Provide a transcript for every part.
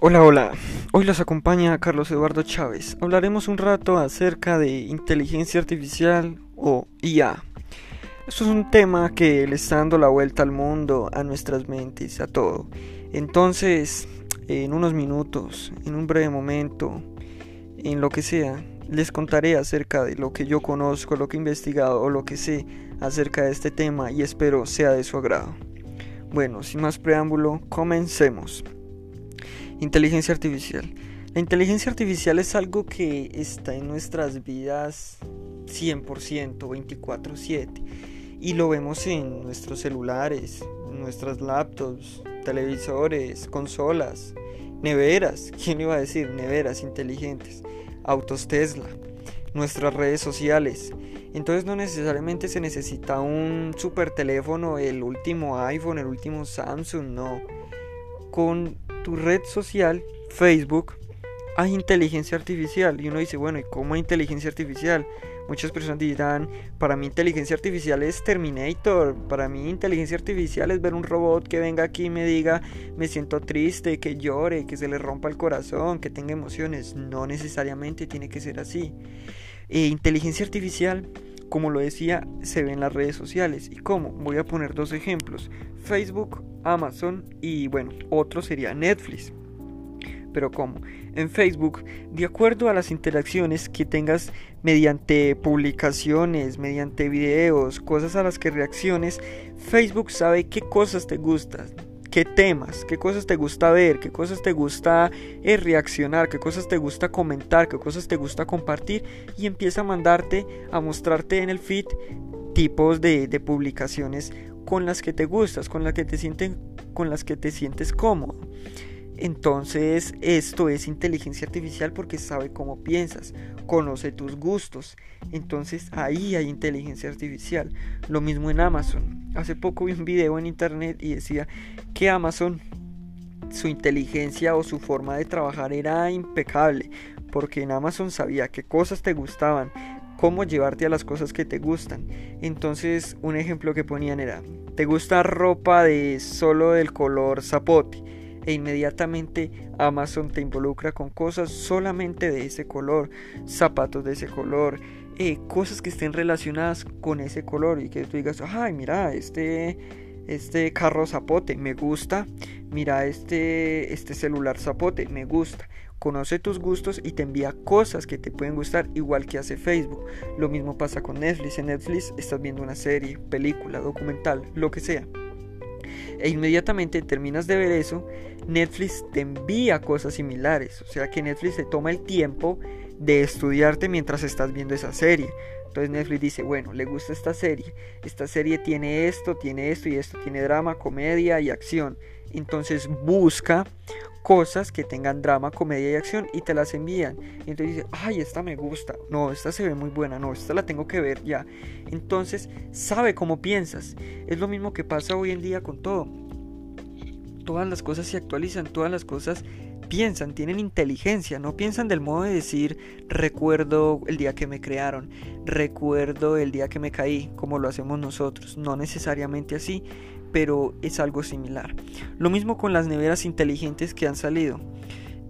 Hola, hola. Hoy los acompaña Carlos Eduardo Chávez. Hablaremos un rato acerca de inteligencia artificial o IA. Esto es un tema que le está dando la vuelta al mundo, a nuestras mentes, a todo. Entonces, en unos minutos, en un breve momento, en lo que sea, les contaré acerca de lo que yo conozco, lo que he investigado o lo que sé acerca de este tema y espero sea de su agrado. Bueno, sin más preámbulo, comencemos. Inteligencia artificial. La inteligencia artificial es algo que está en nuestras vidas 100%, 24/7. Y lo vemos en nuestros celulares, nuestras laptops, televisores, consolas, neveras. ¿Quién iba a decir? Neveras inteligentes, autos Tesla, nuestras redes sociales. Entonces no necesariamente se necesita un super teléfono, el último iPhone, el último Samsung, no. Con red social, Facebook, hay inteligencia artificial. Y uno dice, bueno, ¿y cómo inteligencia artificial? Muchas personas dirán, para mí inteligencia artificial es Terminator, para mí inteligencia artificial es ver un robot que venga aquí y me diga, me siento triste, que llore, que se le rompa el corazón, que tenga emociones. No necesariamente tiene que ser así. Eh, inteligencia artificial, como lo decía, se ve en las redes sociales. ¿Y cómo? Voy a poner dos ejemplos. Facebook, Amazon y bueno, otro sería Netflix. Pero ¿cómo? En Facebook, de acuerdo a las interacciones que tengas mediante publicaciones, mediante videos, cosas a las que reacciones, Facebook sabe qué cosas te gustan, qué temas, qué cosas te gusta ver, qué cosas te gusta eh, reaccionar, qué cosas te gusta comentar, qué cosas te gusta compartir y empieza a mandarte, a mostrarte en el feed tipos de, de publicaciones con las que te gustas, con las que te sienten, con las que te sientes cómodo. Entonces esto es inteligencia artificial porque sabe cómo piensas, conoce tus gustos. Entonces ahí hay inteligencia artificial. Lo mismo en Amazon. Hace poco vi un video en internet y decía que Amazon, su inteligencia o su forma de trabajar era impecable. Porque en Amazon sabía qué cosas te gustaban, cómo llevarte a las cosas que te gustan. Entonces un ejemplo que ponían era, ¿te gusta ropa de solo del color zapote? e inmediatamente Amazon te involucra con cosas solamente de ese color, zapatos de ese color, eh, cosas que estén relacionadas con ese color y que tú digas, ay, mira, este, este carro zapote me gusta, mira, este, este celular zapote me gusta. Conoce tus gustos y te envía cosas que te pueden gustar, igual que hace Facebook. Lo mismo pasa con Netflix. En Netflix estás viendo una serie, película, documental, lo que sea e inmediatamente terminas de ver eso, Netflix te envía cosas similares. O sea que Netflix te toma el tiempo de estudiarte mientras estás viendo esa serie. Entonces Netflix dice, bueno, le gusta esta serie. Esta serie tiene esto, tiene esto y esto. Tiene drama, comedia y acción. Entonces busca cosas que tengan drama, comedia y acción y te las envían. Y entonces dices, ay, esta me gusta, no, esta se ve muy buena, no, esta la tengo que ver ya. Entonces sabe cómo piensas. Es lo mismo que pasa hoy en día con todo. Todas las cosas se actualizan, todas las cosas piensan, tienen inteligencia, no piensan del modo de decir recuerdo el día que me crearon, recuerdo el día que me caí, como lo hacemos nosotros, no necesariamente así, pero es algo similar. Lo mismo con las neveras inteligentes que han salido.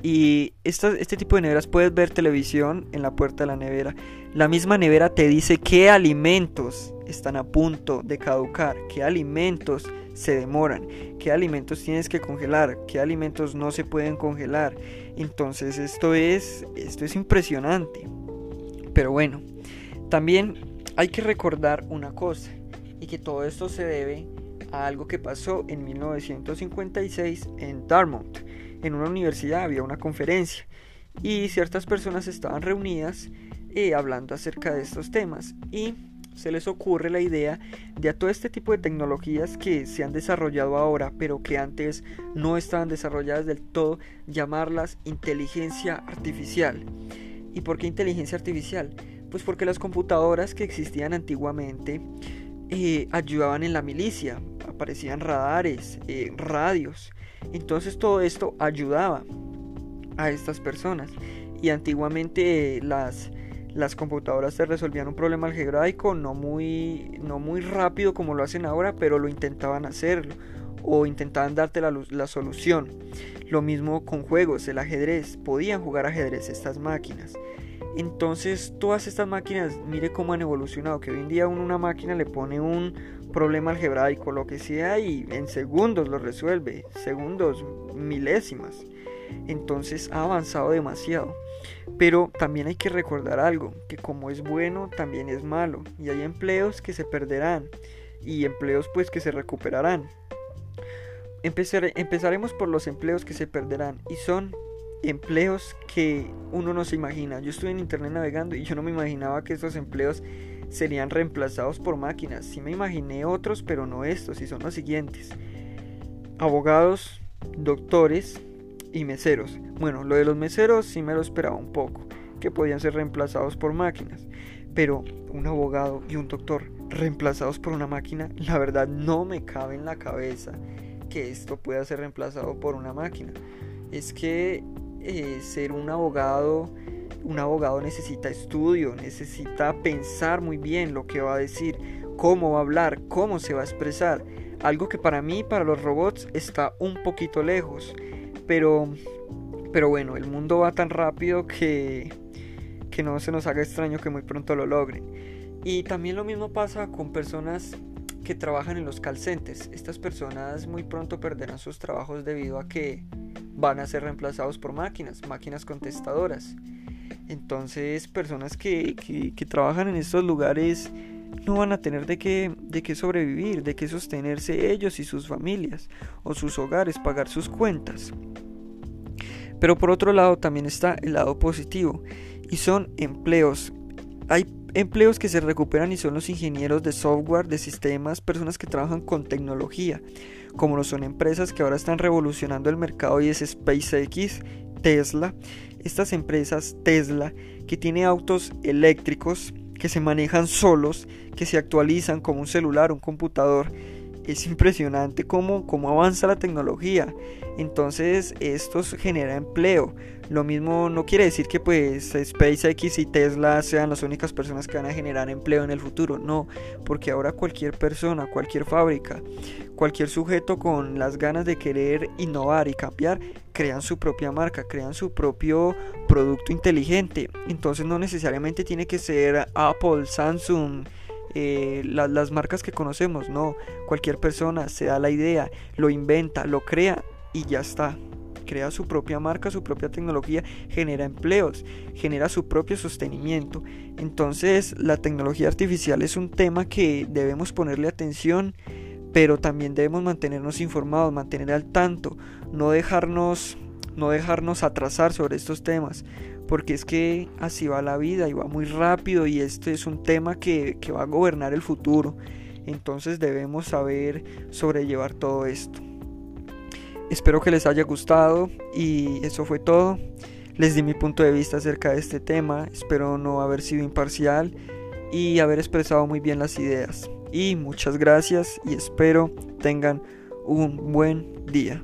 Y este tipo de neveras puedes ver televisión en la puerta de la nevera. La misma nevera te dice qué alimentos están a punto de caducar, qué alimentos se demoran, qué alimentos tienes que congelar, qué alimentos no se pueden congelar. Entonces esto es, esto es impresionante. Pero bueno, también hay que recordar una cosa y que todo esto se debe a algo que pasó en 1956 en Dartmouth. En una universidad había una conferencia y ciertas personas estaban reunidas eh, hablando acerca de estos temas y se les ocurre la idea de a todo este tipo de tecnologías que se han desarrollado ahora pero que antes no estaban desarrolladas del todo llamarlas inteligencia artificial. ¿Y por qué inteligencia artificial? Pues porque las computadoras que existían antiguamente eh, ayudaban en la milicia, aparecían radares, eh, radios. Entonces todo esto ayudaba a estas personas. Y antiguamente las, las computadoras te resolvían un problema algebraico no muy, no muy rápido como lo hacen ahora, pero lo intentaban hacerlo. o intentaban darte la, la solución. Lo mismo con juegos, el ajedrez, podían jugar ajedrez estas máquinas. Entonces todas estas máquinas, mire cómo han evolucionado, que hoy en día una máquina le pone un problema algebraico, lo que sea, y en segundos lo resuelve, segundos, milésimas. Entonces ha avanzado demasiado. Pero también hay que recordar algo, que como es bueno, también es malo, y hay empleos que se perderán y empleos pues que se recuperarán. empezaremos por los empleos que se perderán y son empleos que uno no se imagina. Yo estuve en internet navegando y yo no me imaginaba que estos empleos serían reemplazados por máquinas. Sí me imaginé otros, pero no estos, y son los siguientes. Abogados, doctores y meseros. Bueno, lo de los meseros sí me lo esperaba un poco, que podían ser reemplazados por máquinas. Pero un abogado y un doctor reemplazados por una máquina, la verdad no me cabe en la cabeza que esto pueda ser reemplazado por una máquina. Es que eh, ser un abogado, un abogado necesita estudio, necesita pensar muy bien lo que va a decir, cómo va a hablar, cómo se va a expresar. Algo que para mí, para los robots, está un poquito lejos. Pero, pero bueno, el mundo va tan rápido que, que no se nos haga extraño que muy pronto lo logren. Y también lo mismo pasa con personas que trabajan en los call centers. Estas personas muy pronto perderán sus trabajos debido a que van a ser reemplazados por máquinas, máquinas contestadoras. Entonces, personas que, que, trabajan en estos lugares no van a tener de qué, de qué sobrevivir, de qué sostenerse ellos y sus familias o sus hogares, pagar sus cuentas. Pero por otro lado también está el lado positivo y son empleos. Hay empleos que se recuperan y son los ingenieros de software, de sistemas, personas que trabajan con tecnología como lo son empresas que ahora están revolucionando el mercado y es SpaceX, Tesla. Estas empresas Tesla que tiene autos eléctricos que se manejan solos, que se actualizan como un celular, un computador. Es impresionante cómo, cómo avanza la tecnología. Entonces esto genera empleo. Lo mismo no quiere decir que pues SpaceX y Tesla sean las únicas personas que van a generar empleo en el futuro, no, porque ahora cualquier persona, cualquier fábrica, cualquier sujeto con las ganas de querer innovar y cambiar, crean su propia marca, crean su propio producto inteligente. Entonces no necesariamente tiene que ser Apple, Samsung, eh, las marcas que conocemos, no, cualquier persona se da la idea, lo inventa, lo crea y ya está crea su propia marca, su propia tecnología, genera empleos, genera su propio sostenimiento. Entonces la tecnología artificial es un tema que debemos ponerle atención, pero también debemos mantenernos informados, mantener al tanto, no dejarnos, no dejarnos atrasar sobre estos temas, porque es que así va la vida y va muy rápido y este es un tema que, que va a gobernar el futuro. Entonces debemos saber sobrellevar todo esto. Espero que les haya gustado y eso fue todo. Les di mi punto de vista acerca de este tema. Espero no haber sido imparcial y haber expresado muy bien las ideas. Y muchas gracias y espero tengan un buen día.